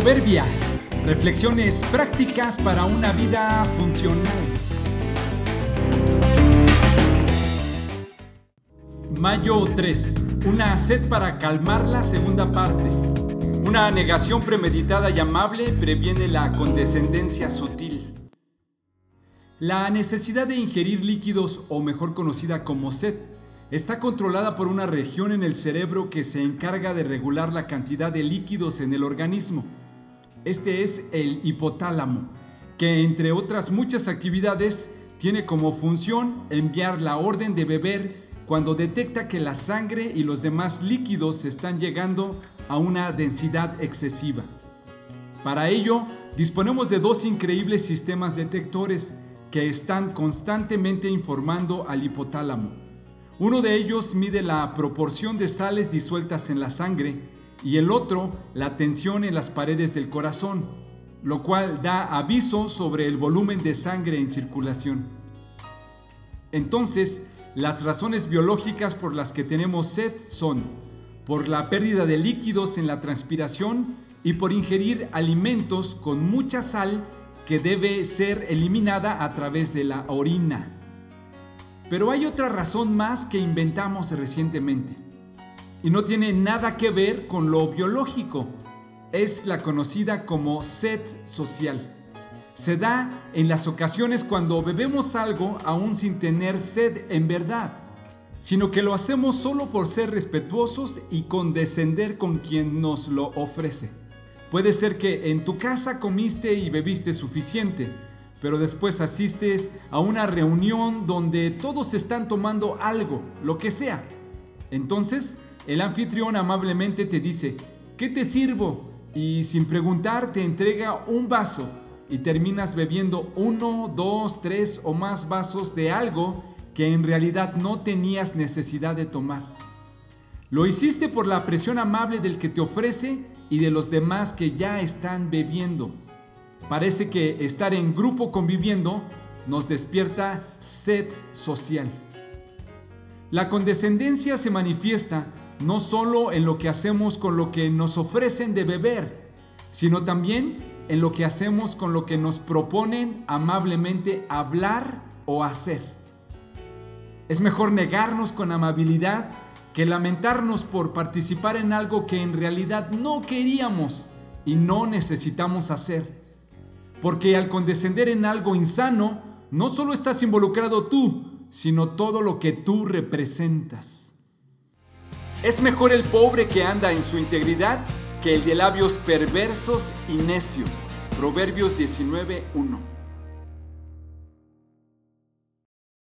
Proverbia. Reflexiones prácticas para una vida funcional. Mayo 3. Una sed para calmar la segunda parte. Una negación premeditada y amable previene la condescendencia sutil. La necesidad de ingerir líquidos, o mejor conocida como sed, está controlada por una región en el cerebro que se encarga de regular la cantidad de líquidos en el organismo. Este es el hipotálamo, que entre otras muchas actividades tiene como función enviar la orden de beber cuando detecta que la sangre y los demás líquidos están llegando a una densidad excesiva. Para ello, disponemos de dos increíbles sistemas detectores que están constantemente informando al hipotálamo. Uno de ellos mide la proporción de sales disueltas en la sangre y el otro la tensión en las paredes del corazón, lo cual da aviso sobre el volumen de sangre en circulación. Entonces, las razones biológicas por las que tenemos sed son por la pérdida de líquidos en la transpiración y por ingerir alimentos con mucha sal que debe ser eliminada a través de la orina. Pero hay otra razón más que inventamos recientemente. Y no tiene nada que ver con lo biológico. Es la conocida como sed social. Se da en las ocasiones cuando bebemos algo aún sin tener sed en verdad, sino que lo hacemos solo por ser respetuosos y condescender con quien nos lo ofrece. Puede ser que en tu casa comiste y bebiste suficiente, pero después asistes a una reunión donde todos están tomando algo, lo que sea. Entonces, el anfitrión amablemente te dice, ¿qué te sirvo? Y sin preguntar te entrega un vaso y terminas bebiendo uno, dos, tres o más vasos de algo que en realidad no tenías necesidad de tomar. Lo hiciste por la presión amable del que te ofrece y de los demás que ya están bebiendo. Parece que estar en grupo conviviendo nos despierta sed social. La condescendencia se manifiesta no solo en lo que hacemos con lo que nos ofrecen de beber, sino también en lo que hacemos con lo que nos proponen amablemente hablar o hacer. Es mejor negarnos con amabilidad que lamentarnos por participar en algo que en realidad no queríamos y no necesitamos hacer. Porque al condescender en algo insano, no solo estás involucrado tú, sino todo lo que tú representas. Es mejor el pobre que anda en su integridad que el de labios perversos y necio. Proverbios 19.1